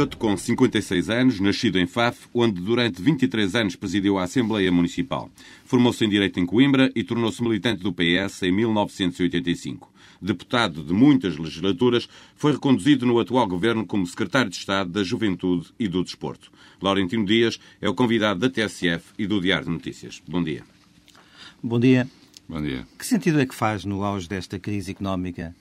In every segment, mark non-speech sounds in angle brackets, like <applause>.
Minhoto, com 56 anos, nascido em Faf, onde durante 23 anos presidiu a Assembleia Municipal. Formou-se em Direito em Coimbra e tornou-se militante do PS em 1985. Deputado de muitas legislaturas, foi reconduzido no atual governo como Secretário de Estado da Juventude e do Desporto. Laurentino Dias é o convidado da TSF e do Diário de Notícias. Bom dia. Bom dia. Bom dia. Que sentido é que faz, no auge desta crise económica,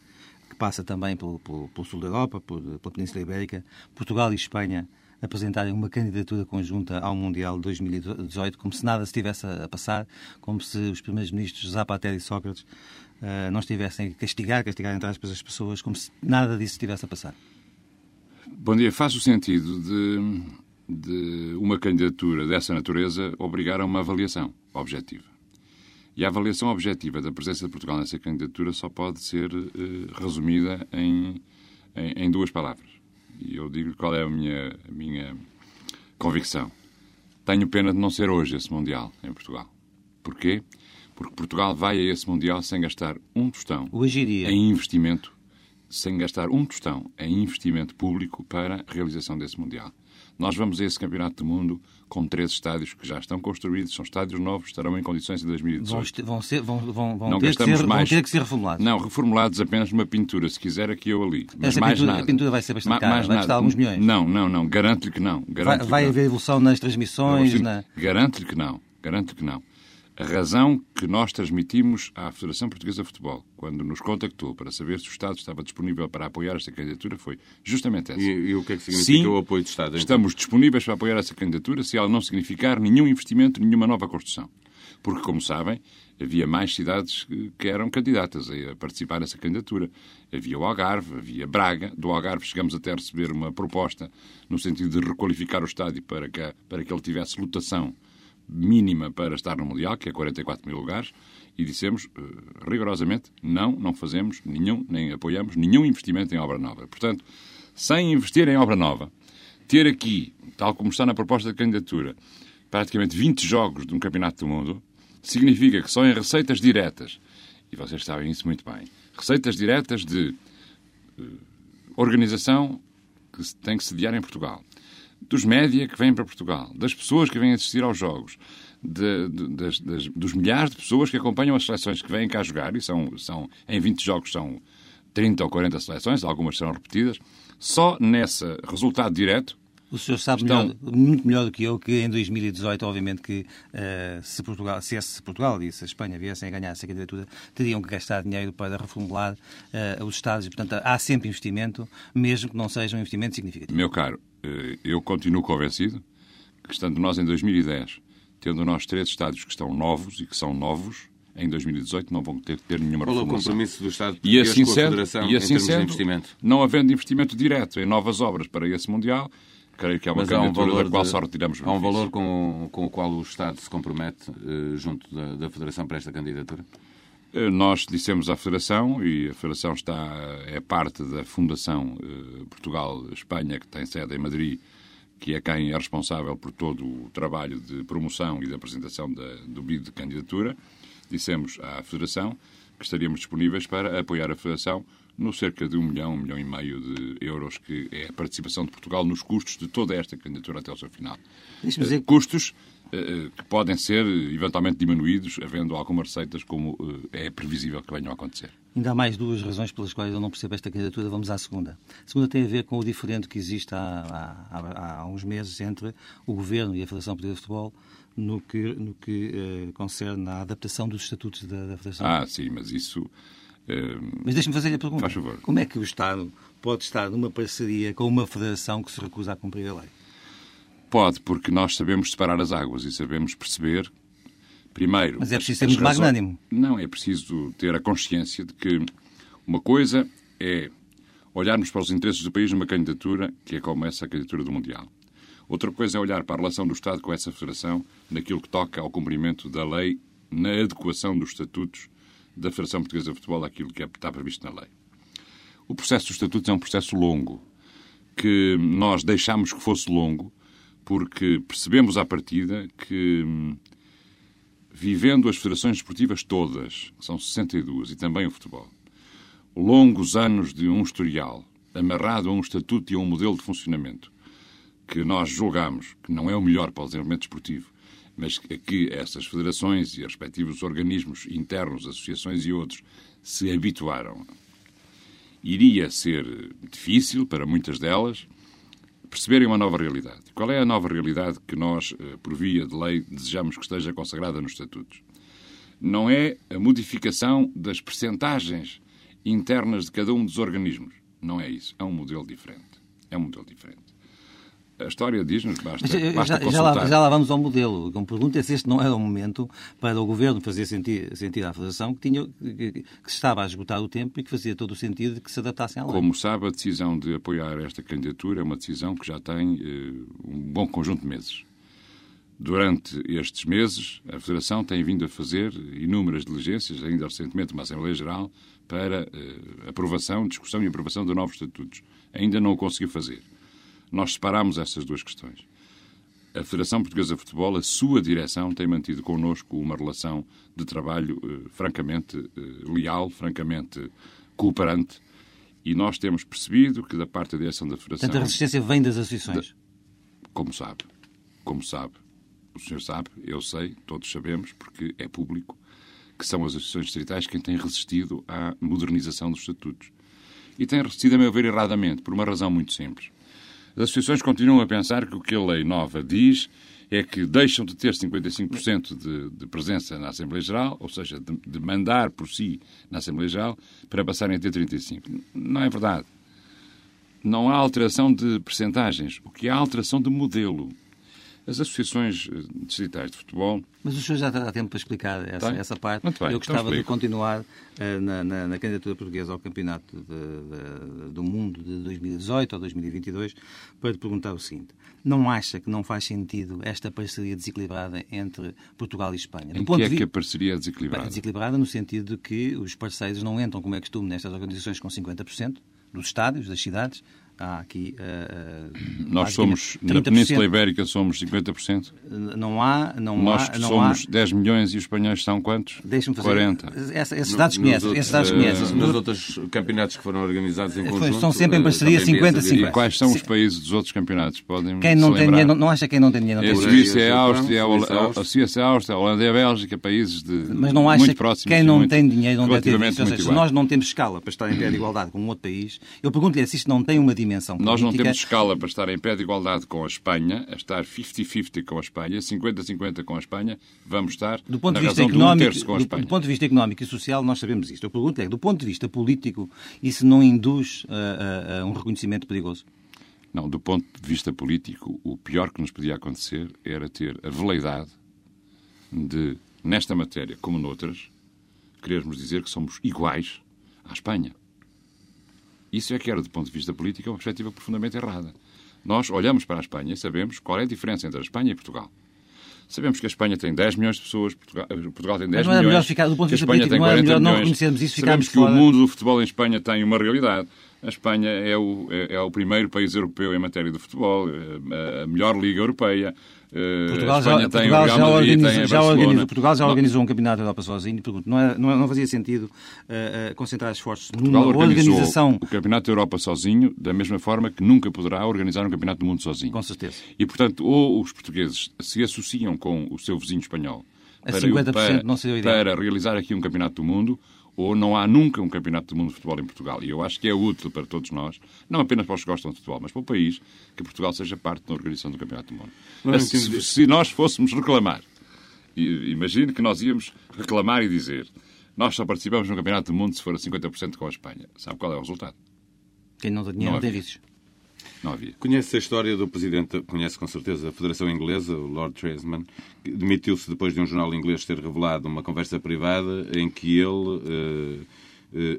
passa também pelo, pelo, pelo sul da Europa, pela Península Ibérica, Portugal e Espanha apresentarem uma candidatura conjunta ao Mundial de 2018, como se nada estivesse a passar, como se os primeiros ministros Zapatero e Sócrates uh, não estivessem a castigar, castigar entre aspas as pessoas, como se nada disso estivesse a passar. Bom dia. Faz o sentido de, de uma candidatura dessa natureza obrigar a uma avaliação objetiva. E a avaliação objetiva da presença de Portugal nessa candidatura só pode ser uh, resumida em, em, em, duas palavras. E eu digo qual é a minha, a minha convicção. Tenho pena de não ser hoje esse Mundial em Portugal. Porquê? Porque Portugal vai a esse Mundial sem gastar um tostão hoje iria. em investimento, sem gastar um tostão em investimento público para a realização desse Mundial. Nós vamos a esse Campeonato do Mundo com três estádios que já estão construídos, são estádios novos, estarão em condições em 2018. Vão, ser, vão, vão, vão, ter, que ser, mais, vão ter que ser reformulados. Não, reformulados apenas numa pintura, se quiser aqui ou ali. Mas Essa mais pintura, nada. a pintura vai ser bastante Ma, cara, vai custar alguns milhões. Não, não, não, garanto-lhe que não. Vai, vai haver evolução nas transmissões? Na... Garanto-lhe que não, garanto-lhe que não. A razão que nós transmitimos à Federação Portuguesa de Futebol, quando nos contactou para saber se o Estado estava disponível para apoiar esta candidatura, foi justamente essa. E, e o que é que significa Sim, o apoio do Estado? Então? Estamos disponíveis para apoiar essa candidatura se ela não significar nenhum investimento, nenhuma nova construção. Porque, como sabem, havia mais cidades que eram candidatas a participar nessa candidatura. Havia o Algarve, havia Braga. Do Algarve chegamos até a receber uma proposta no sentido de requalificar o estádio para que, para que ele tivesse lotação mínima para estar no Mundial, que é 44 mil lugares, e dissemos uh, rigorosamente não, não fazemos nenhum, nem apoiamos nenhum investimento em obra nova. Portanto, sem investir em obra nova, ter aqui, tal como está na proposta de candidatura, praticamente 20 jogos de um campeonato do mundo, significa que só em receitas diretas, e vocês sabem isso muito bem, receitas diretas de uh, organização que tem que sediar em Portugal, dos média que vêm para Portugal, das pessoas que vêm assistir aos jogos, de, de, das, das, dos milhares de pessoas que acompanham as seleções que vêm cá jogar, e são, são em 20 jogos são 30 ou 40 seleções, algumas serão repetidas, só nesse resultado direto. O senhor sabe estão... melhor, muito melhor do que eu que em 2018, obviamente, que uh, se, Portugal, se esse Portugal e se a Espanha viessem a ganhar essa candidatura, teriam que gastar dinheiro para reformular uh, os Estados. E, portanto, há sempre investimento, mesmo que não seja um investimento significativo. Meu caro, uh, eu continuo convencido que, estando nós em 2010, tendo nós três estádios que estão novos e que são novos, em 2018 não vão ter que ter nenhuma. Qual é o compromisso do Estado e assim com a sendo, Federação e assim em termos sendo, de investimento? Não havendo investimento direto em novas obras para esse Mundial, creio que é uma Mas há um candidatura valor da qual de, só retiramos Há um benefício. valor com, com o qual o Estado se compromete eh, junto da, da Federação para esta candidatura? Eh, Nós dissemos à Federação, e a Federação está, é parte da Fundação eh, Portugal-Espanha, que tem sede em Madrid, que é quem é responsável por todo o trabalho de promoção e de apresentação da, do BID de candidatura. Dissemos à Federação que estaríamos disponíveis para apoiar a Federação no cerca de um milhão, um milhão e meio de euros, que é a participação de Portugal nos custos de toda esta candidatura até ao seu final. Dizer... Custos uh, que podem ser eventualmente diminuídos, havendo algumas receitas, como uh, é previsível que venham a acontecer. Ainda há mais duas razões pelas quais eu não percebo esta candidatura. Vamos à segunda. A segunda tem a ver com o diferente que existe há, há, há uns meses entre o Governo e a Federação Portuguesa de Futebol no que, no que uh, concerne à adaptação dos estatutos da, da Federação. Ah, sim, mas isso... Mas deixe-me fazer-lhe a pergunta. Faz favor. Como é que o Estado pode estar numa parceria com uma federação que se recusa a cumprir a lei? Pode, porque nós sabemos separar as águas e sabemos perceber, primeiro... Mas é preciso ser muito razões... magnânimo. Não, é preciso ter a consciência de que uma coisa é olharmos para os interesses do país numa candidatura que é como essa candidatura do Mundial. Outra coisa é olhar para a relação do Estado com essa federação naquilo que toca ao cumprimento da lei, na adequação dos estatutos da Federação Portuguesa de Futebol àquilo que está previsto na lei. O processo dos estatutos é um processo longo, que nós deixámos que fosse longo, porque percebemos à partida que, vivendo as federações esportivas todas, são 62, e também o futebol, longos anos de um historial amarrado a um estatuto e a um modelo de funcionamento que nós julgamos que não é o melhor para o desenvolvimento desportivo, mas que essas federações e os respectivos organismos internos, associações e outros se habituaram. Iria ser difícil para muitas delas perceberem uma nova realidade. Qual é a nova realidade que nós, eh, por via de lei, desejamos que esteja consagrada nos estatutos? Não é a modificação das percentagens internas de cada um dos organismos. Não é isso. É um modelo diferente. É um modelo diferente. A história diz-nos, basta, basta já, já, lá, já lá vamos ao modelo. A pergunta é se este não era o momento para o Governo fazer sentir, sentir à Federação que, tinha, que, que se estava a esgotar o tempo e que fazia todo o sentido de que se adaptassem à lei. Como sabe, a decisão de apoiar esta candidatura é uma decisão que já tem eh, um bom conjunto de meses. Durante estes meses, a Federação tem vindo a fazer inúmeras diligências, ainda recentemente uma Assembleia Geral, para eh, aprovação, discussão e aprovação de novos estatutos. Ainda não o conseguiu fazer. Nós separamos essas duas questões. A Federação Portuguesa de Futebol, a sua direção, tem mantido connosco uma relação de trabalho eh, francamente eh, leal, francamente cooperante, e nós temos percebido que da parte da direção da Federação, Portanto, a resistência vem das associações. como sabe, como sabe, o senhor sabe, eu sei, todos sabemos, porque é público, que são as associações distritais quem têm resistido à modernização dos estatutos. E têm resistido, a meu ver, erradamente, por uma razão muito simples. As associações continuam a pensar que o que a lei nova diz é que deixam de ter 55% de, de presença na Assembleia Geral, ou seja, de, de mandar por si na Assembleia Geral, para passarem a ter 35%. Não é verdade. Não há alteração de percentagens. O que há alteração de modelo. As associações eh, distritais de futebol Mas o senhor já terá tempo para explicar essa, essa parte. Muito bem, Eu então gostava de explico. continuar eh, na, na- na candidatura portuguesa ao Campeonato de- de- do Mundo de 2018 ou 2022 para lhe perguntar o seguinte. Não acha que não faz sentido esta parceria desequilibrada entre Portugal e Espanha? em que é de que a parceria é Bem, desequilibrada? desequilibrada no sentido de que os parceiros não entram, como é costume, nestas organizações com 50% dos estádios, das cidades. Há aqui. eh, eh, Nós somos, na 30%. Península Ibérica, somos 50%. Não há. Não Nós há, não somos há, 10 milhões e os espanhóis são quantos? Deixa-me fazer. 40. Essa, esses dados conheces. Esses dados eh, conheces. Nos outros campeonatos que foram organizados em Foi- conjunto... são sempre em eh, parceria também vi essa 50-50. E quais são os países dos outros campeonatos? Podem Quem não tem dinheiro, não, não acha quem não tem dinheiro, não É a tem Coreia, Suíça, é a Áustria, é a Suíça, Hol- Áustria. a Suíça, é a Áustria, a Holanda e a Bélgica, países de Mas não acha muito que próximos. quem não muito- tem dinheiro não deve ter seja, se nós não temos escala para estar em pé de igualdade com um outro país, eu pergunto-lhe se isto não tem uma dimensão Nós não política. temos escala para estar em pé de igualdade com a Espanha, a estar 50-50 com a Espanha, 50-50 com a Espanha, vamos estar Do ponto de vista um económico, a do, do ponto de vista económico e social, nós sabemos isto. Eu pergunto é, do ponto de vista político, isso não induz a, a- a um reconhecimento perigoso? Não, do ponto de vista político, o pior que nos podia acontecer era ter a veleidade de, nesta matéria, como noutras, querermos dizer que somos iguais à Espanha. Isso é que era, do ponto de vista político, uma perspectiva profundamente errada. Nós olhamos para a Espanha e sabemos qual é a diferença entre a Espanha e Portugal. Sabemos que a Espanha tem 10 milhões de pessoas, Portugal, Portugal tem 10 não era milhões, melhor ficar- do ponto de vista político, não era 40 melhor não reconhecermos isso Sabemos que o fora? mundo do futebol em Espanha tem uma realidade. A Espanha é o, é, é o primeiro país europeu em matéria de futebol, é a melhor liga europeia. Eh, Portugal já, tem Portugal já, organiza, já organiza, Portugal já organizou um campeonato da Europa sozinho. Pergunto, não, é- não, é- não fazia sentido eh, eh, concentrar esforços Portugal numa organização, o Campeonato da Europa sozinho, da mesma forma que nunca poderá organizar um Campeonato do Mundo sozinho. com certeza. E, portanto, ou os portugueses se associam com o seu vizinho espanhol A para, 50% para- para realizar aqui um campeonato do mundo, ou não há nunca um campeonato do mundo de futebol em Portugal. E eu acho que é útil para todos nós, não apenas para os que gostam de futebol, mas para o país, que Portugal seja parte da organização do campeonato do mundo. Não se, se nós fôssemos reclamar, imagine que nós íamos reclamar e dizer nós só participamos no campeonato do mundo se for a 50% com a Espanha. Sabe qual é o resultado? Quem não tem dinheiro Não não, tem vícios. Não havia. Conhece a história do presidente, conhece com certeza a Federação Inglesa, o Lord Tresman, que demitiu-se depois de um jornal inglês ter revelado uma conversa privada em que ele eh,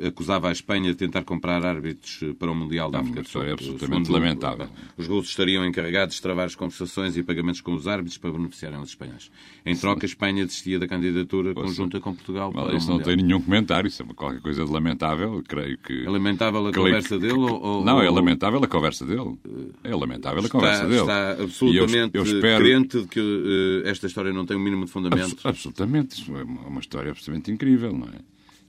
acusava a Espanha de tentar comprar árbitros eh, para o Mundial da É uma África do história Sul. absolutamente Segundo, lamentável. Os russos estariam encarregados de travar as conversações e pagamentos com os árbitros para beneficiarem os espanhóis. Em troca, a Espanha desistia da candidatura conjunta com Portugal para o isso não Mundial. tem nenhum comentário, isso é uma qualquer coisa de lamentável, creio que... É lamentável a creio conversa que- dele? Ou, Não, é lamentável a conversa dele. É lamentável a conversa dele. está E eu- absolutamente eu espero- crente de que eh, esta história não tem um mínimo de fundamento. Abs- Absolutamente. Isso é uma uma história absolutamente incrível, não é?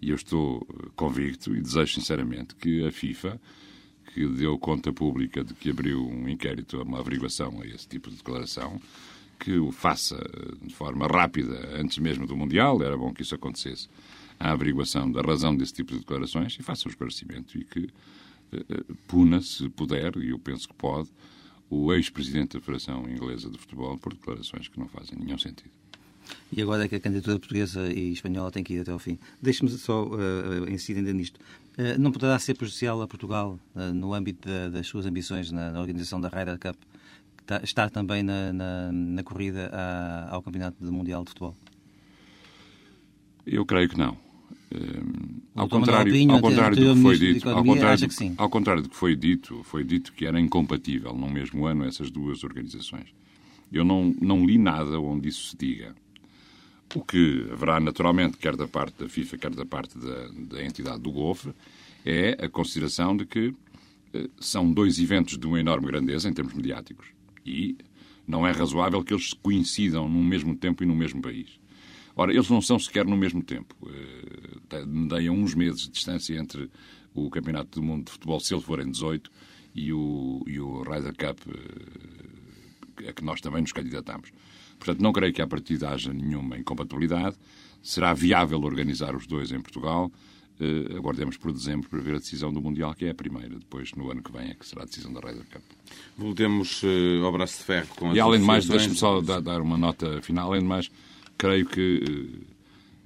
E eu estou eh, convicto e desejo sinceramente que a FIFA, que deu conta pública de que abriu um inquérito, uma averiguação a esse tipo de declaração, que o faça de forma rápida, antes mesmo do Mundial, era bom que isso acontecesse, a averiguação da razão desse tipo de declarações e faça um esclarecimento e que uh, puna, se puder, e eu penso que pode, o ex-presidente da Federação Inglesa de Futebol por declarações que não fazem nenhum sentido. E agora é que a candidatura portuguesa e espanhola tem que ir até ao fim. Deixe-me só uh, incidir ainda nisto. Uh, não poderá ser prejudicial a Portugal, uh, no âmbito da, das suas ambições na, na, organização da Ryder Cup, estar também na, na, na corrida à, ao Campeonato Mundial de Futebol? Eu creio que não. ao contrário, ao contrário do que foi dito, ao contrário, do, ao contrário do que foi dito, foi dito que era incompatível num mesmo ano essas duas organizações. Eu não, não li nada onde isso se diga. O que haverá naturalmente, quer da parte da FIFA, quer da parte da, da entidade do Golfe, é a consideração de que eh, são dois eventos de uma enorme grandeza em termos mediáticos e não é razoável que eles coincidam no mesmo tempo e no mesmo país. Ora, eles não são sequer no mesmo tempo. Eh, Dei a uns meses de distância entre o Campeonato do Mundo de Futebol, se ele for em 18, e o, e o Ryder Cup, eh, a que nós também nos candidatamos. Portanto, não creio que a partir haja nenhuma incompatibilidade. Será viável organizar os dois em Portugal. Uh, aguardemos por dezembro para ver a decisão do Mundial, que é a primeira. Depois, no ano que vem, é que será a decisão da Ryder Cup. Voltemos uh, ao braço de ferro com as E além de mais, deixe-me só dar, dar, uma nota final. Além de mais, creio que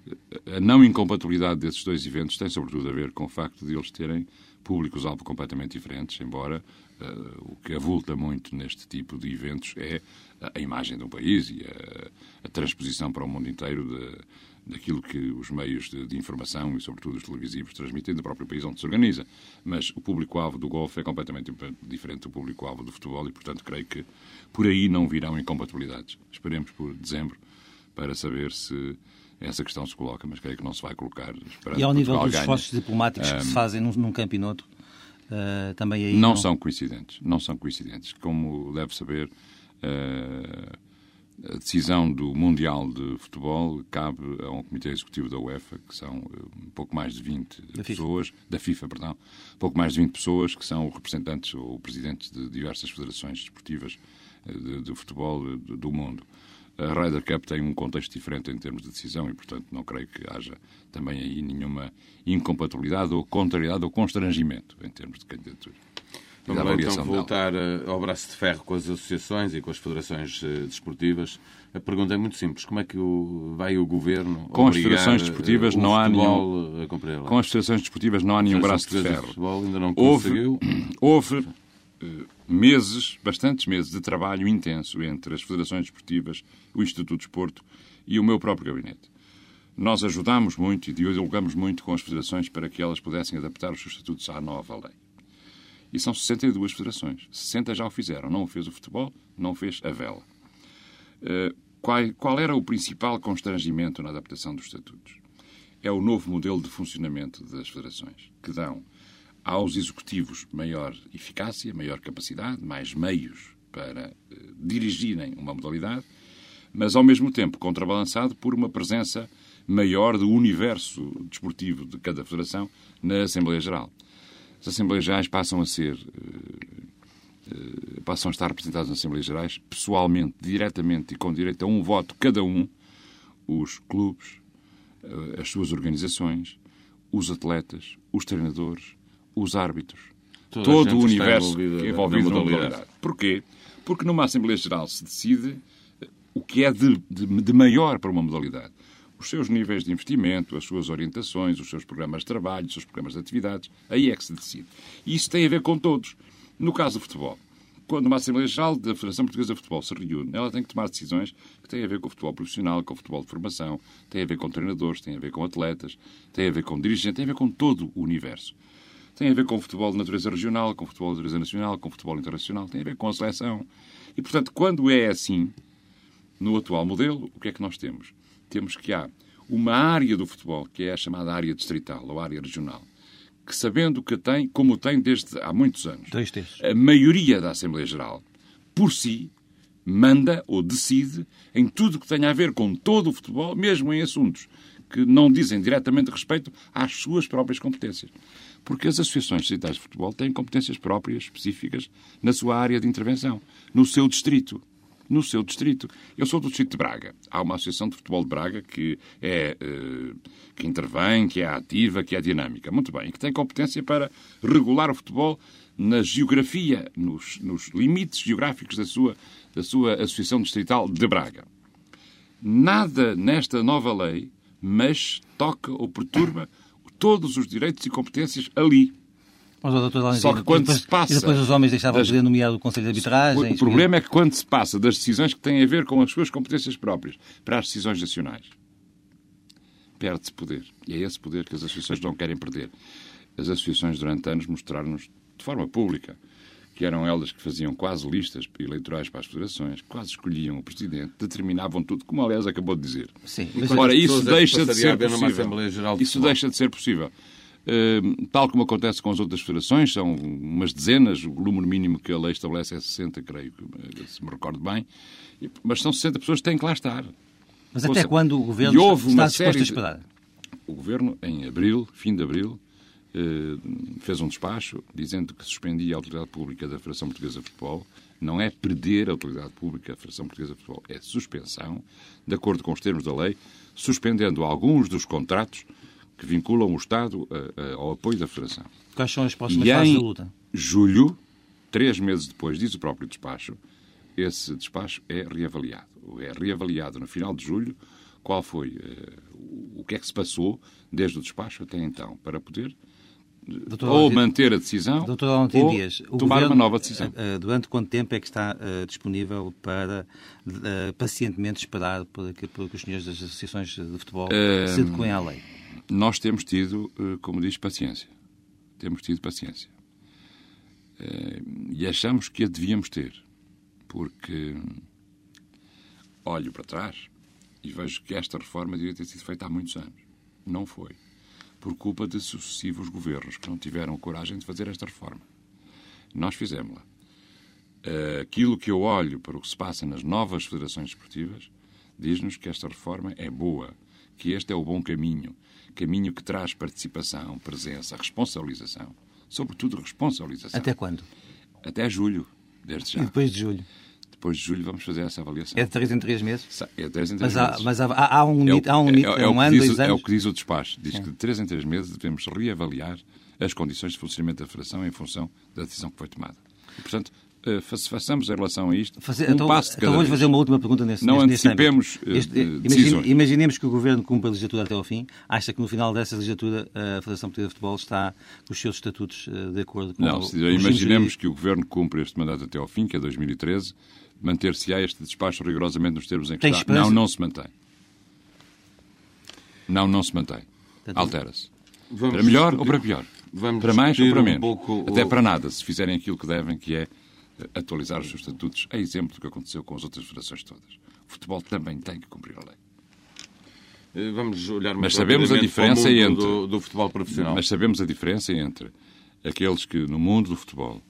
uh, a não incompatibilidade desses dois eventos tem sobretudo a ver com o facto de eles terem públicos-alvo completamente diferentes, embora o que avulta muito neste tipo de eventos é a imagem de um país e a, a transposição para o mundo inteiro de, daquilo que os meios de, de, informação e, sobretudo, os televisivos transmitem do próprio país onde se organiza. Mas o público-alvo do golfe é completamente diferente do público-alvo do futebol e, portanto, creio que por aí não virão incompatibilidades. Esperemos por dezembro para saber se essa questão se coloca, mas creio que não se vai colocar. E ao nível dos esforços diplomáticos um, que se fazem num, num campo e noutro, uh, também aí. Não, não, são coincidentes. Não são coincidentes. Como deve saber, a decisão do Mundial de Futebol cabe a um comitê executivo da UEFA, que são eh, um pouco mais de 20 da pessoas, FIFA. da FIFA, perdão, pouco mais de 20 pessoas que são representantes ou presidentes de diversas federações desportivas de, de futebol do mundo. A Ryder Cup tem um contexto diferente em termos de decisão e, portanto, não creio que haja também aí nenhuma incompatibilidade ou contrariedade ou constrangimento em termos de candidatura. Vamos lá então voltar dela. Eh, ao braço de ferro com as associações e com as federações uh, desportivas. A pergunta é muito simples. Como é que o, vai o Governo Com as federações desportivas não há nenhum... Com as federações desportivas não há nenhum braço de ferro. De futebol ainda não conseguiu. <clears throat> Houve, houve meses, bastantes meses de trabalho intenso entre as federações desportivas, o Instituto de Desporto e o meu próprio gabinete. Nós ajudámos muito e dialogamos muito com as federações para que elas pudessem adaptar os seus estatutos à nova lei. E são 62 federações. 60 já o fizeram. Não o fez o futebol, não o fez a vela. Uh, qual, qual era o principal constrangimento na adaptação dos estatutos? É o novo modelo de funcionamento das federações, que dão aos executivos maior eficácia, maior capacidade, mais meios para eh, dirigirem uma modalidade, mas ao mesmo tempo contrabalançado por uma presença maior do universo desportivo de cada federação na Assembleia Geral. As Assembleias Gerais passam a ser eh, eh, passam a estar representados nas Assembleias Gerais pessoalmente, diretamente e com direito a um voto cada um, os clubes, as suas organizações, os atletas, os treinadores, os árbitros, Toda todo o universo envolvido, envolvido na modalidade. Porquê? Porque numa Assembleia Geral se decide o que é de, de, de maior para uma modalidade os seus níveis de investimento, as suas orientações, os seus programas de trabalho, os seus programas de atividades. Aí é que se decide. E isso tem a ver com todos. No caso do futebol, quando uma Assembleia Geral da Federação Portuguesa de Futebol se reúne, ela tem que tomar decisões que têm a ver com o futebol profissional, com o futebol de formação, têm a ver com treinadores, têm a ver com atletas, têm a ver com dirigentes, têm a ver com todo o universo tem a ver com futebol de natureza regional, com futebol de natureza nacional, com futebol internacional, tem a ver com a seleção. E, portanto, quando é assim, no atual modelo, o que é que nós temos? Temos que há uma área do futebol, que é a chamada área distrital ou área regional, que sabendo que tem, como tem desde há muitos anos, a maioria da Assembleia Geral, por si, manda ou decide em tudo que tenha a ver com todo o futebol, mesmo em assuntos que não dizem diretamente respeito às suas próprias competências. Porque as associações distritais de futebol têm competências próprias, específicas, na sua área de intervenção, no seu distrito. No seu distrito. Eu sou do distrito de Braga. Há uma associação de futebol de Braga que é eh, que intervém, que é ativa, que é dinâmica. Muito bem. Que tem competência para regular o futebol na geografia, nos, nos limites geográficos da sua, da sua associação distrital de Braga. Nada nesta nova lei, mas toca ou perturba todos os direitos e competências ali. Mas, doutor Só que quando depois, se passa E depois os homens deixavam das- de poder nomear o Conselho de Arbitragem. O problema é que quando se passa das decisões que têm a ver com as suas competências próprias para as decisões nacionais, perde-se poder. E é esse poder que as associações não querem perder. As associações, durante anos, mostraram-nos de forma pública que eram elas que faziam quase listas eleitorais para as federações, quase escolhiam o presidente, determinavam tudo, como aliás acabou de dizer. Sim, E Ora, isso é deixa de ser possível. De Isso deixa de ser possível. Uh, tal como acontece com as outras federações, são umas dezenas, o número mínimo que a lei estabelece é 60, creio, que, eh, se me recordo bem, mas são 60 pessoas que têm que lá estar. Mas até quando o Governo houve está uma disposto a esperar? O Governo, em abril, fim de abril, eh, fez um despacho dizendo que suspendia a autoridade pública da Federação Portuguesa de Futebol. Não é perder a autoridade pública da Federação Portuguesa de Futebol, é suspensão, de acordo com os termos da lei, suspendendo alguns dos contratos que vinculam o Estado a- a- ao apoio da Federação. Quais são as próximas E fases da em luta? julho, três meses depois, diz o próprio despacho, esse despacho é reavaliado. É reavaliado no final de julho qual foi eh, o que é que se passou desde o despacho até então para poder Doutor ou manter a decisão Doutor ou Dias, tomar Governo, uma nova decisão. eh, eh, durante quanto tempo é que está eh, disponível para eh, pacientemente esperar por que, por que os senhores das associações de futebol Eh, se adequem à lei? Nós temos tido, eh, como diz, paciência. Temos tido paciência. Eh, E achamos que a devíamos ter. Porque olho para trás e vejo que esta reforma devia ter sido feita há muitos anos. Não foi. Por culpa de sucessivos governos que não tiveram coragem de fazer esta reforma. Nós fizemos-la. Eh, Aquilo que eu olho para o que se passa nas novas federações esportivas diz-nos que esta reforma é boa, que este é o bom caminho, caminho que traz participação, presença, responsabilização, sobretudo responsabilização. Até quando? Até julho, desde já. E depois de julho? Depois de julho vamos fazer essa avaliação. É de três em três meses? Sa- É de três em três Mas há, meses. mas há, há- um É o- há um, é- é é um ano, diz- dois É o anos? que diz o despacho. Diz que de três em três meses devemos reavaliar as condições de funcionamento da Federação em função da decisão que foi tomada. E, portanto, façamos em relação a isto Fazer- um então, passo de então cada vamos vez. fazer uma última pergunta nesse, Não âmbito. antecipemos, eh, Este- eh, imagine- decisões. imaginemos que o Governo cumpre a legislatura até ao fim. Acha que no final dessa legislatura a Federação Portuguesa de Futebol está com os seus estatutos eh, de acordo com Não, o se imaginemos que o Governo cumpre este mandato até ao fim, que é 2013, manter-se-á este despacho rigorosamente nos termos em que Tem está. esperança? Não, não se mantém. Não, não se mantém. Altera-se. Para melhor discutir- ou para pior? vamos para mais ou para um menos? pouco Até para nada, se fizerem aquilo que devem, que é eh, atualizar os seus estatutos, é exemplo do que aconteceu com as outras federações todas. O futebol também tem que cumprir a lei. Eh, Vamos olhar Mas muito sabemos a rapidamente para o diferença mundo entre- Do, do futebol profissional. Mas sabemos a diferença entre aqueles que, no mundo do futebol,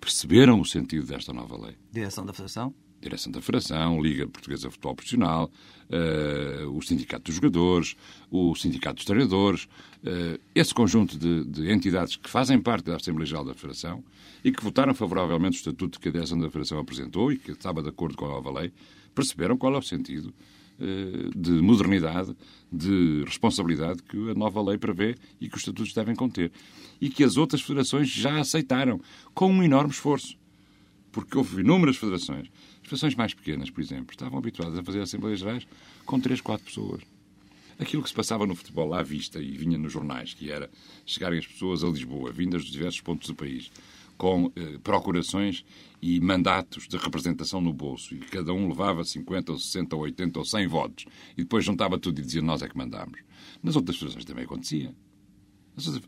perceberam o sentido desta nova lei. Direção da Federação? Direção da Federação, Liga Portuguesa de Futebol Profissional, eh, o Sindicato dos Jogadores, o Sindicato dos Treinadores, eh, esse conjunto de, de entidades que fazem parte da Assembleia Geral da Federação e que votaram favoravelmente o estatuto que a Direção da Federação apresentou e que estava de acordo com a nova lei, perceberam qual é o sentido eh, de modernidade, de responsabilidade que a nova lei prevê e que os estatutos devem conter. E que as outras federações já aceitaram, com um enorme esforço porque houve inúmeras federações. As federações mais pequenas, por exemplo, estavam habituadas a fazer Assembleias Gerais com 3, 4 pessoas. Aquilo que se passava no futebol à vista e vinha nos jornais, que era chegarem as pessoas a Lisboa, vindas dos diversos pontos do país, com eh, procurações e mandatos de representação no bolso, e cada um levava 50 ou 60 ou 80 ou 100 votos, e depois juntava tudo e dizia nós é que mandámos. Nas outras federações também acontecia.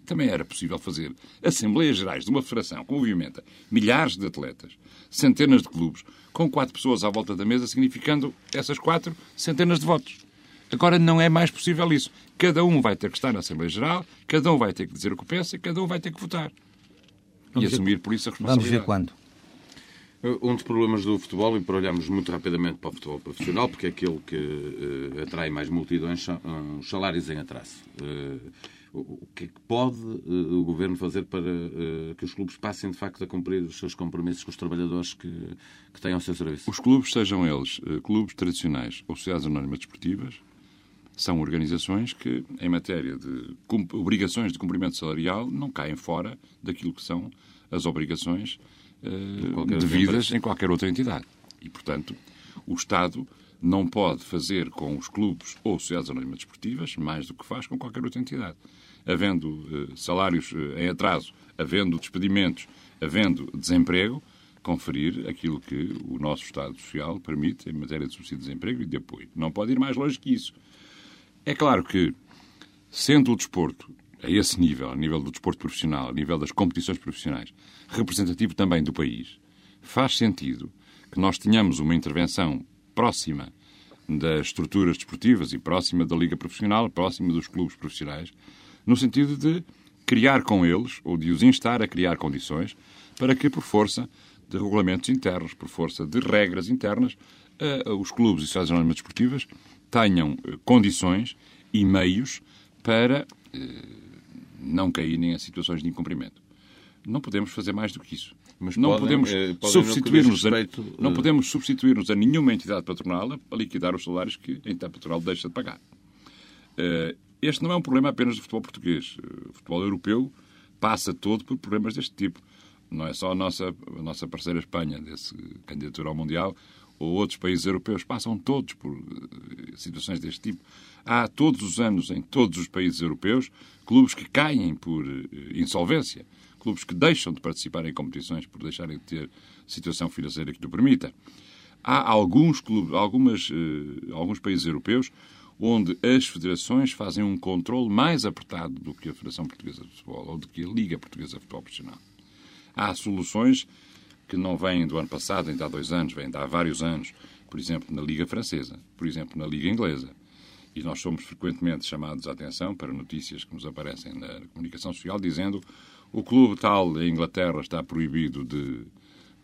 Também era possível fazer Assembleias Gerais de uma federação que movimenta milhares de atletas, centenas de clubes, com quatro pessoas à volta da mesa, significando essas quatro centenas de votos. Agora não é mais possível isso. Cada um vai ter que estar na Assembleia Geral, cada um vai ter que dizer o que pensa e cada um vai ter que votar. Vamos e ver- assumir por isso a Vamos responsabilidade. ver quando. Um dos problemas do futebol, e para olharmos muito rapidamente para o futebol profissional, porque é aquele que eh, atrai mais multidões, são os salários em atraso. Eh, O que é que pode o Governo fazer para que os clubes passem, de facto, a cumprir os seus compromissos com os trabalhadores que, que têm ao seu serviço? Os clubes, sejam eles clubes tradicionais ou sociedades anónimas desportivas, são organizações que, em matéria de obrigações de cumprimento salarial, não caem fora daquilo que são as obrigações uh, devidas em qualquer outra entidade. E, portanto, o Estado não pode fazer com os clubes ou sociedades anónimas desportivas mais do que faz com qualquer outra entidade. Havendo uh, salários uh, em atraso, havendo despedimentos, havendo desemprego, conferir aquilo que o nosso Estado Social permite em matéria de subsídio de desemprego e de apoio. Não pode ir mais longe que isso. É claro que, sendo o desporto a esse nível, a nível do desporto profissional, a nível das competições profissionais, representativo também do país, faz sentido que nós tenhamos uma intervenção próxima das estruturas desportivas e próxima da liga profissional, próxima dos clubes profissionais, no sentido de criar com eles, ou de os instar a criar condições para que, por força de regulamentos internos, por força de regras internas, os clubes e sociedades anónimas desportivas tenham eh, condições e meios para eh, não caírem em situações de incumprimento. Não podemos fazer mais do que isso. Mas não podem, podemos eh, substituir-nos a, não podemos substituir-nos a nenhuma entidade patronal a liquidar os salários que a entidade patronal deixa de pagar. Este não é um problema apenas do futebol português. O futebol europeu passa todo por problemas deste tipo. Não é só a nossa, a nossa parceira Espanha, desse candidatura ao Mundial, ou outros países europeus passam todos por eh, situações deste tipo. Há todos os anos, em todos os países europeus, clubes que caem por eh, insolvência, clubes que deixam de participar em competições por deixarem de ter situação financeira que o permita. Há alguns clubes, algumas, alguns países europeus onde as federações fazem um controle mais apertado do que a Federação Portuguesa de Futebol ou do que a Liga Portuguesa de Futebol Profissional. Há soluções que não vêm do ano passado, ainda há dois anos, vêm de há vários anos, por exemplo, na Liga Francesa, por exemplo, na Liga Inglesa. E nós somos frequentemente chamados a atenção para notícias que nos aparecem na comunicação social dizendo o clube tal em Inglaterra está proibido de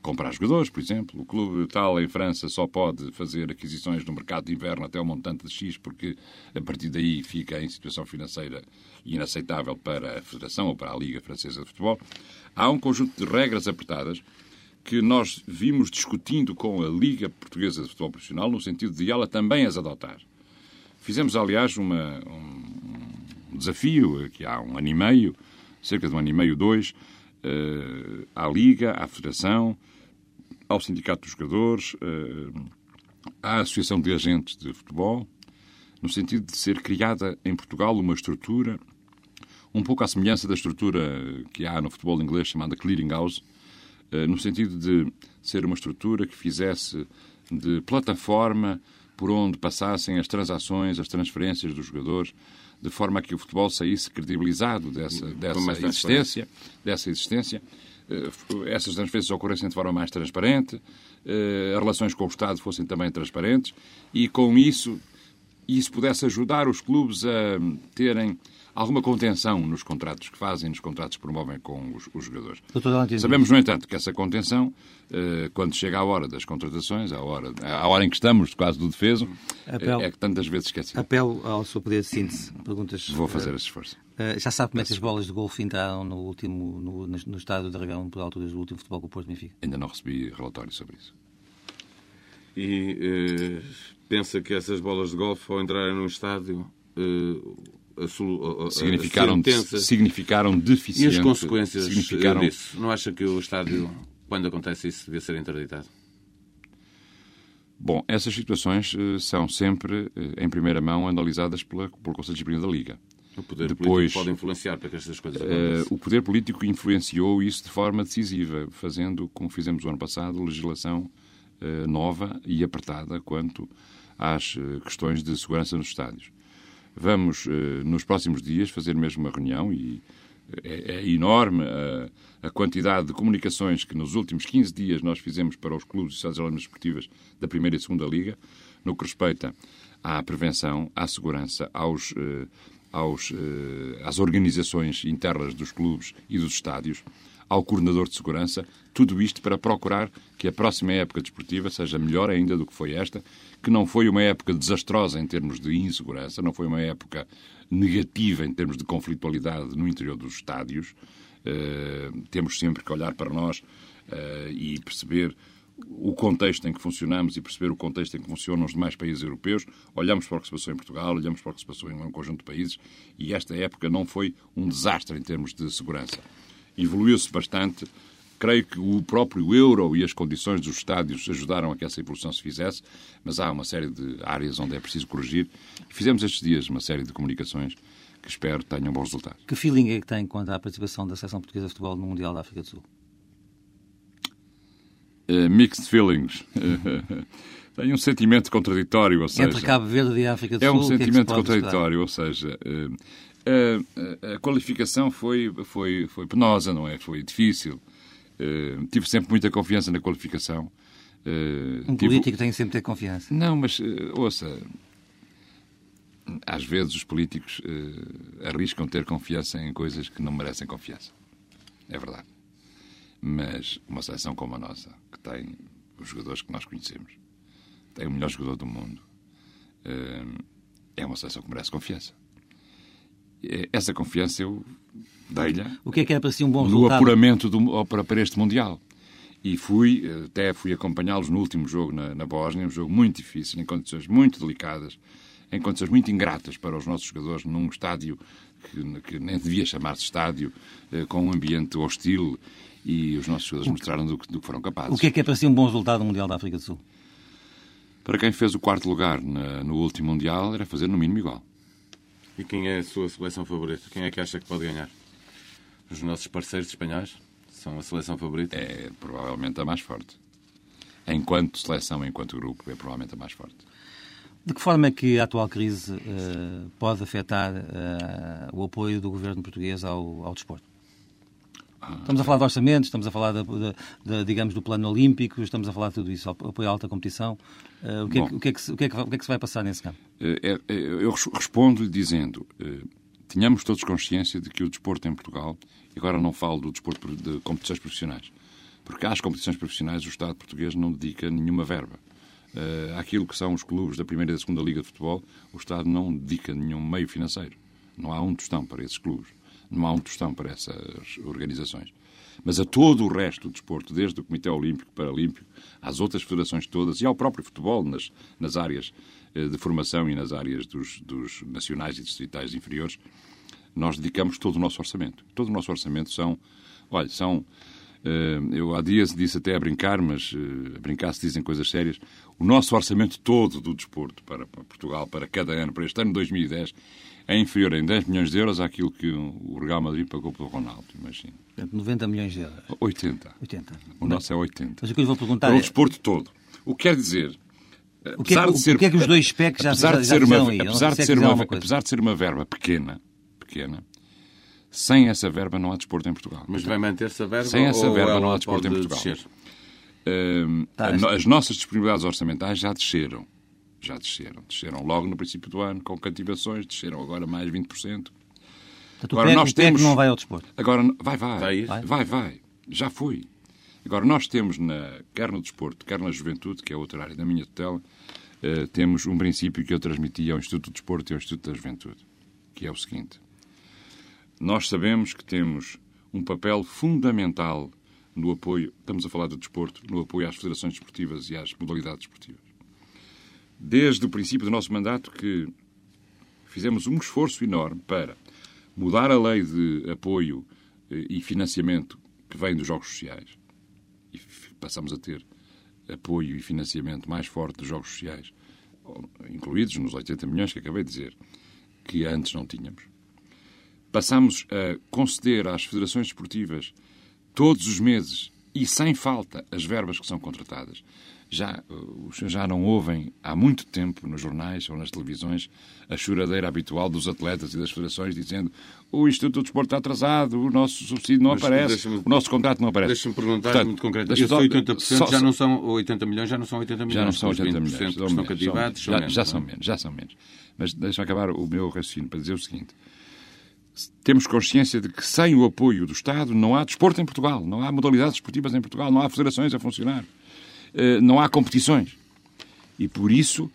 comprar jogadores, por exemplo. O clube tal em França só pode fazer aquisições no mercado de inverno até o montante de X, porque a partir daí fica em situação financeira inaceitável para a Federação ou para a Liga Francesa de Futebol. Há um conjunto de regras apertadas que nós vimos discutindo com a Liga Portuguesa de Futebol Profissional, no sentido de ela também as adotar. Fizemos, aliás, uma, um desafio, que há um ano e meio, cerca de um ano e meio, dois, uh, à Liga, à Federação, ao Sindicato dos Jogadores, uh, à Associação de Agentes de Futebol, no sentido de ser criada em Portugal uma estrutura um pouco à semelhança da estrutura que há no futebol inglês chamada Clearing House, eh, no sentido de ser uma estrutura que fizesse de plataforma por onde passassem as transações, as transferências dos jogadores, de forma a que o futebol saísse credibilizado dessa, dessa existência, dessa existência, eh, essas transferências ocorressem de forma mais transparente, eh, as relações com o Estado fossem também transparentes e com isso isso pudesse ajudar os clubes a terem alguma contenção nos contratos que fazem, nos contratos que promovem com os, os jogadores. Sabemos, no entanto, que essa contenção, eh, quando chega a hora das contratações, a hora, a hora em que estamos, quase do defeso, Apelo, é, é que tantas vezes esquecemos. Apelo ao seu poder de síntese. Perguntas, Vou fazer esse esforço. Uh, já sabe como é que as bolas de golfe entraram no, último, no, no estádio de Dragão por alturas do último futebol com o Porto Benfica? Ainda não recebi relatório sobre isso. E uh, pensa que essas bolas de golfe, ao entrarem num estádio, uh, a, a, significaram, a significaram deficiência. E as consequências significaram... disso? Não acha que o estádio, quando acontece isso, devia ser interditado? Bom, essas situações uh, são sempre, uh, em primeira mão, analisadas pela, pelo Conselho de Disciplina da Liga. O poder Depois, político pode influenciar para que estas coisas aconteçam? Uh, o poder político influenciou isso de forma decisiva, fazendo, como fizemos o ano passado, legislação nova e apertada quanto às questões de segurança nos estádios. Vamos, eh, nos próximos dias, fazer mesmo uma reunião e é, é enorme a, a, quantidade de comunicações que nos últimos 15 dias nós fizemos para os clubes e sociedades anónimas esportivas da Primeira e Segunda Liga, no que respeita à prevenção, à segurança, aos, eh, aos, eh, às organizações internas dos clubes e dos estádios, ao coordenador de segurança, tudo isto para procurar que a próxima época desportiva seja melhor ainda do que foi esta, que não foi uma época desastrosa em termos de insegurança, não foi uma época negativa em termos de conflitualidade no interior dos estádios. Uh, temos sempre que olhar para nós uh, e perceber o contexto em que funcionamos e perceber o contexto em que funcionam os demais países europeus. Olhamos para o que se passou em Portugal, olhamos para o que se passou em um conjunto de países e esta época não foi um desastre em termos de segurança. Evoluiu-se bastante. Creio que o próprio euro e as condições dos estádios ajudaram a que essa evolução se fizesse, mas há uma série de áreas onde é preciso corrigir. Fizemos estes dias uma série de comunicações que espero tenham bons resultados. Que feeling é que tem quanto à participação da Seleção Portuguesa de Futebol no Mundial da África do Sul? Uh, mixed feelings. <laughs> Tem um sentimento contraditório, ou seja... Entre Cabo Verde e África do é Sul, um sentimento é contraditório, ou seja... Uh, uh, a qualificação foi, foi, foi penosa, não é? Foi difícil. tive sempre muita confiança na qualificação. um tive... político tem sempre ter confiança. Não, mas, ouça... Às vezes os políticos arriscam ter confiança em coisas que não merecem confiança. É verdade. Mas uma seleção como a nossa, que tem os jogadores que nós conhecemos, tem o melhor jogador do mundo, é uma seleção que merece confiança. Essa confiança eu dei-lhe. O que é que era para si um bom resultado? No apuramento do, para, para este Mundial. E fui, até fui acompanhá-los no último jogo na, na Bósnia, um jogo muito difícil, em condições muito delicadas, em condições muito ingratas para os nossos jogadores, num estádio que, que nem devia chamar-se estádio, eh, com um ambiente hostil e os nossos jogadores mostraram do que, do que, foram capazes. O que é que é para si um bom resultado no Mundial da África do Sul? Para quem fez o quarto lugar na, no último Mundial, era fazer no mínimo igual. E quem é a sua seleção favorita? Quem é que acha que pode ganhar? Os nossos parceiros espanhóis são a seleção favorita? É provavelmente a mais forte. Enquanto seleção, enquanto grupo, é provavelmente a mais forte. De que forma é que a atual crise uh, pode afetar uh, o apoio do governo português ao, ao desporto? Estamos a falar de orçamentos, estamos a falar, de, de, de, digamos, do plano olímpico, estamos a falar de tudo isso, apoio à alta competição. Uh, o, que é que, o, que é que, o, que é que, o que é que se vai passar nesse campo? É, é, eu respondo-lhe dizendo, tínhamos todos consciência de que o desporto em Portugal, e agora não falo do desporto de competições profissionais, porque às competições profissionais o Estado português não dedica nenhuma verba. Uh, àquilo que são os clubes da primeira e da segunda liga de futebol, o Estado não dedica nenhum meio financeiro. Não há um tostão para esses clubes não há um tostão para essas organizações. Mas a todo o resto do desporto, desde o Comitê Olímpico, Paralímpico, às outras federações todas e ao próprio futebol nas, nas áreas eh, de formação e nas áreas dos, dos nacionais e distritais inferiores, nós dedicamos todo o nosso orçamento. Todo o nosso orçamento são, olha, são eh, eu há dias disse até a brincar, mas eh, a brincar se dizem coisas sérias. O nosso orçamento todo do desporto para Portugal, para cada ano, para este ano 2010, é inferior em 10 milhões de euros àquilo que o Real Madrid pagou pelo Ronaldo, imagina. 90 milhões de euros. 80. 80. O nosso é 80. Mas o que eu lhe vou perguntar para é... o desporto todo. O que quer dizer... O que, é, que, ser, o que é que os dois PECs já, apesar já, de ser uma, aí? Apesar de, ser uma, apesar de ser uma verba pequena, pequena, sem essa verba não há desporto em Portugal. Mas vai manter-se a verba? Sem essa verba não há desporto em Portugal. Uh, tá, as nossas disponibilidades orçamentais já desceram. Já desceram. Desceram logo no princípio do ano, com cativações, desceram agora mais 20%. Portanto, agora, nós temos... não vai ao desporto? Agora, vai, vai. Vai, vai, vai. Já foi. Agora, nós temos, na, quer no desporto, quer na juventude, que é outra área da minha tutela, uh, temos um princípio que eu transmiti ao Instituto do Desporto e ao Instituto da Juventude, que é o seguinte. Nós sabemos que temos um papel fundamental no apoio, estamos a falar do desporto, no apoio às federações desportivas e às modalidades desportivas. Desde o princípio do nosso mandato que fizemos um esforço enorme para mudar a lei de apoio eh, e financiamento que vem dos jogos sociais e passamos a ter apoio e financiamento mais forte dos jogos sociais, incluídos nos 80 milhões que acabei de dizer, que antes não tínhamos. Passamos a conceder às federações desportivas todos os meses e sem falta as verbas que são contratadas. Já, os senhores já não ouvem há muito tempo nos jornais ou nas televisões a choradeira habitual dos atletas e das federações dizendo o Instituto do Desporto está atrasado, o nosso subsídio não Mas, aparece, o nosso contrato não aparece. Deixa-me perguntar Portanto, muito concreto. Esses 80% só, já não são 80 milhões, já não são 80 milhões. Já não são 80 milhões. Que estão cativados, já, já, são menos, já são menos. Mas deixa-me acabar o meu raciocínio para dizer o seguinte. temos consciência de que sem o apoio do Estado não há desporto em Portugal, não há modalidades esportivas em Portugal, não há federações a funcionar, eh, não há competições. E por isso,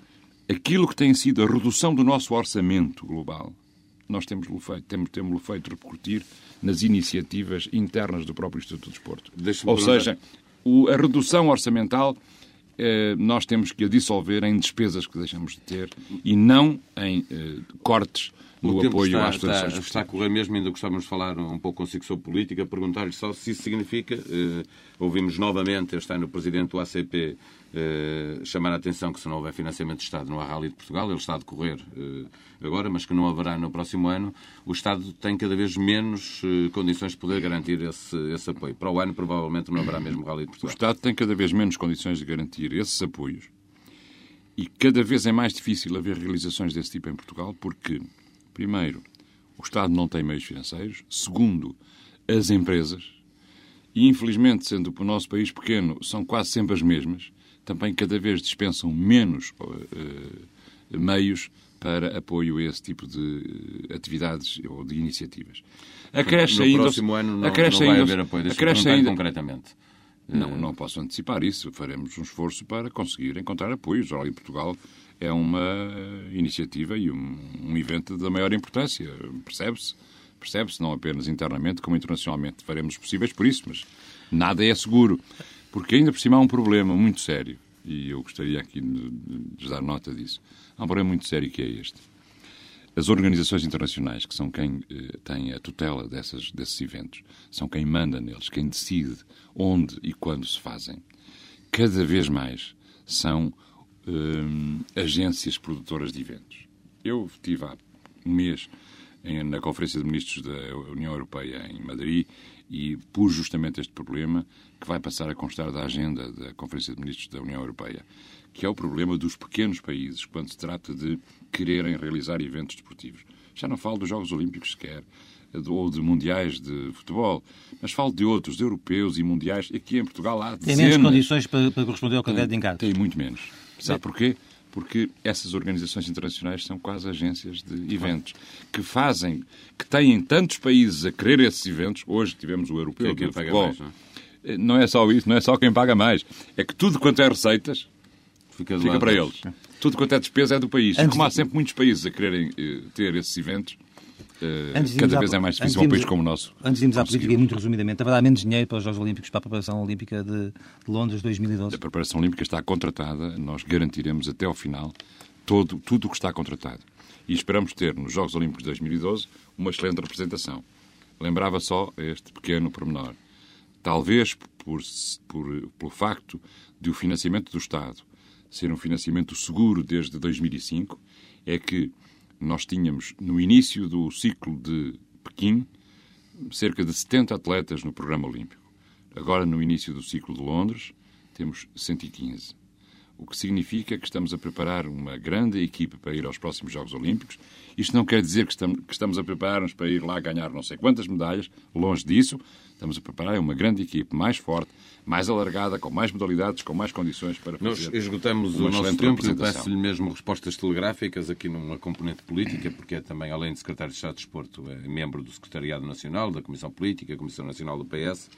aquilo que tem sido a redução do nosso orçamento global, nós temos-lo feito, temos, temos feito repercutir nas iniciativas internas do próprio Instituto do Desporto. Ou seja, o, a redução orçamental eh, nós temos que a dissolver em despesas que deixamos de ter e não em eh, cortes no apoio está, às está, está a correr mesmo, ainda gostávamos de falar um pouco consigo sobre política, perguntar-lhe só se isso significa, eh, ouvimos novamente este ano o Presidente do ACP eh, chamar a atenção que se não houver financiamento de Estado não há Rally de Portugal, ele está a decorrer eh, agora, mas que não haverá no próximo ano, o Estado tem cada vez menos eh, condições de poder garantir esse, esse apoio. Para o ano provavelmente não haverá mesmo Rally de Portugal. O Estado tem cada vez menos condições de garantir esses apoios e cada vez é mais difícil haver realizações desse tipo em Portugal porque Primeiro, o Estado não tem meios financeiros. Segundo, as empresas, e infelizmente, sendo o nosso país pequeno, são quase sempre as mesmas, também cada vez dispensam menos uh, meios para apoio a esse tipo de atividades ou de iniciativas. Acresce no ainda, próximo ano não, acresce não vai ainda, haver apoio. Acresce ainda, concretamente. Não, não posso antecipar isso. Faremos um esforço para conseguir encontrar apoios. Ora, em Portugal é uma iniciativa e um, um evento da maior importância. Percebe-se? Percebe-se, não apenas internamente, como internacionalmente. Faremos possíveis por isso, mas nada é seguro. Porque ainda por cima há um problema muito sério, e eu gostaria aqui de dar nota disso. Há um problema muito sério que é este. As organizações internacionais, que são quem eh, tem a tutela dessas, desses eventos, são quem manda neles, quem decide onde e quando se fazem, cada vez mais são uh, agências produtoras de eventos. Eu estive há um mês em, na Conferência de Ministros da União Europeia em Madrid e pus justamente este problema que vai passar a constar da agenda da Conferência de Ministros da União Europeia, que é o problema dos pequenos países quando se trata de quererem realizar eventos desportivos. Já não falo dos Jogos Olímpicos sequer, ou de mundiais de futebol, mas falo de outros, de europeus e mundiais. Aqui em Portugal há dezenas... Tem menos condições para, para corresponder ao crédito de encargos? Tem muito menos. Sabe porquê? Porque essas organizações internacionais são quase agências de eventos que fazem, que têm tantos países a querer esses eventos. Hoje tivemos o europeu do futebol. Mais, não, é? Não é só isso, não é só quem paga mais. É que tudo quanto é receitas fica, fica para eles. Tudo quanto é despesa é do país. Antes Como há sempre muitos países a quererem eh, ter esses eventos, Uh, cada vez à, é mais difícil um país como o nosso. Antes de irmos à política, muito resumidamente, haverá menos dinheiro para os Jogos Olímpicos, para a preparação olímpica de, de Londres 2012? A preparação olímpica está contratada, nós garantiremos até ao final todo, tudo o que está contratado. E esperamos ter nos Jogos Olímpicos de 2012 uma excelente representação. Lembrava só este pequeno pormenor. Talvez por, por, pelo facto de o financiamento do Estado ser um financiamento seguro desde 2005, é que nós tínhamos, no início do ciclo de Pequim, cerca de 70 atletas no programa olímpico. Agora, no início do ciclo de Londres, temos 115. O que significa que estamos a preparar uma grande equipe para ir aos próximos Jogos Olímpicos. Isto não quer dizer que estamos a preparar-nos para ir lá ganhar não sei quantas medalhas, longe disso. Estamos a preparar uma grande equipe mais forte, mais alargada, com mais modalidades, com mais condições para fazer. Nós esgotamos o nosso tempo e peço-lhe mesmo respostas telegráficas aqui numa componente política, porque é também, além de secretário de Estado de Desporto, é membro do Secretariado Nacional, da Comissão Política, Comissão Nacional do PS.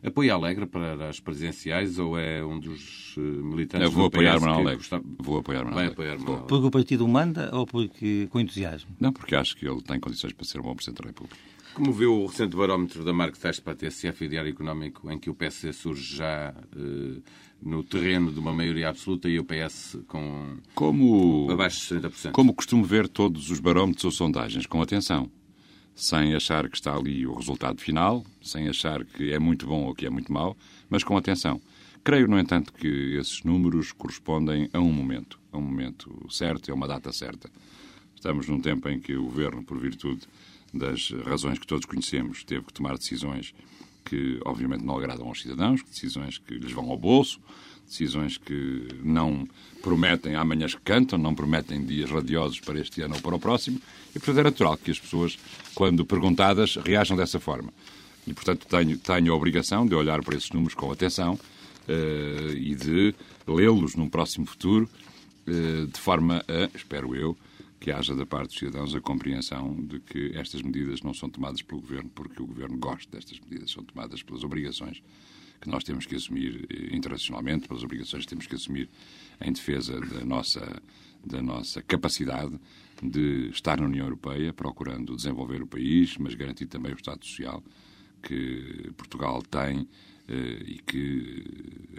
Apoia Alegre para as presidenciais ou é um dos eh, militantes Eu vou do apoiar Manuel Alegre. Gostava... Vou apoiar Manuel Alegre. Apoiar Manuel Porque o partido o manda ou porque com entusiasmo? Não, porque acho que ele tem condições para ser um bom Presidente da República. Como viu o recente barómetro da Mark Test para a TSF e Diário Económico, em que o PS surge já eh, no terreno de uma maioria absoluta e o PS com como, abaixo de 60%? Como costumo ver todos os barómetros ou sondagens, com atenção. Sem achar que está ali o resultado final, sem achar que é muito bom ou que é muito mau, mas com atenção. Creio, no entanto, que esses números correspondem a um momento, a um momento certo, a uma data certa. Estamos num tempo em que o governo, por virtude das razões que todos conhecemos, teve que tomar decisões que, obviamente, não agradam aos cidadãos, decisões que lhes vão ao bolso, decisões que não prometem amanhãs que cantam, não prometem dias radiosos para este ano ou para o próximo, e, portanto, é natural que as pessoas, quando perguntadas, reajam dessa forma. E, portanto, tenho, tenho a obrigação de olhar para esses números com atenção uh, e de lê-los num próximo futuro, uh, de forma a, espero eu, que haja da parte dos cidadãos a compreensão de que estas medidas não são tomadas pelo Governo porque o Governo gosta destas medidas, são tomadas pelas obrigações que nós temos que assumir eh, internacionalmente, pelas obrigações que temos que assumir em defesa da nossa, da nossa capacidade de estar na União Europeia, procurando desenvolver o país, mas garantir também o Estado Social que Portugal tem e que,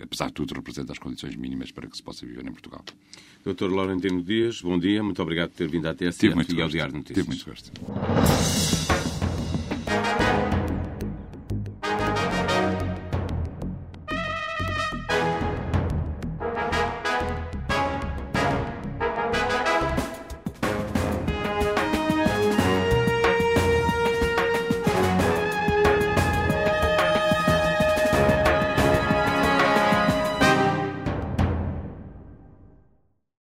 apesar de tudo, representa as condições mínimas para que se possa viver em Portugal. Doutor Laurentino Dias, bom dia, muito obrigado por ter vindo à TSF e ao Diário de Notícias. Tive muito gosto.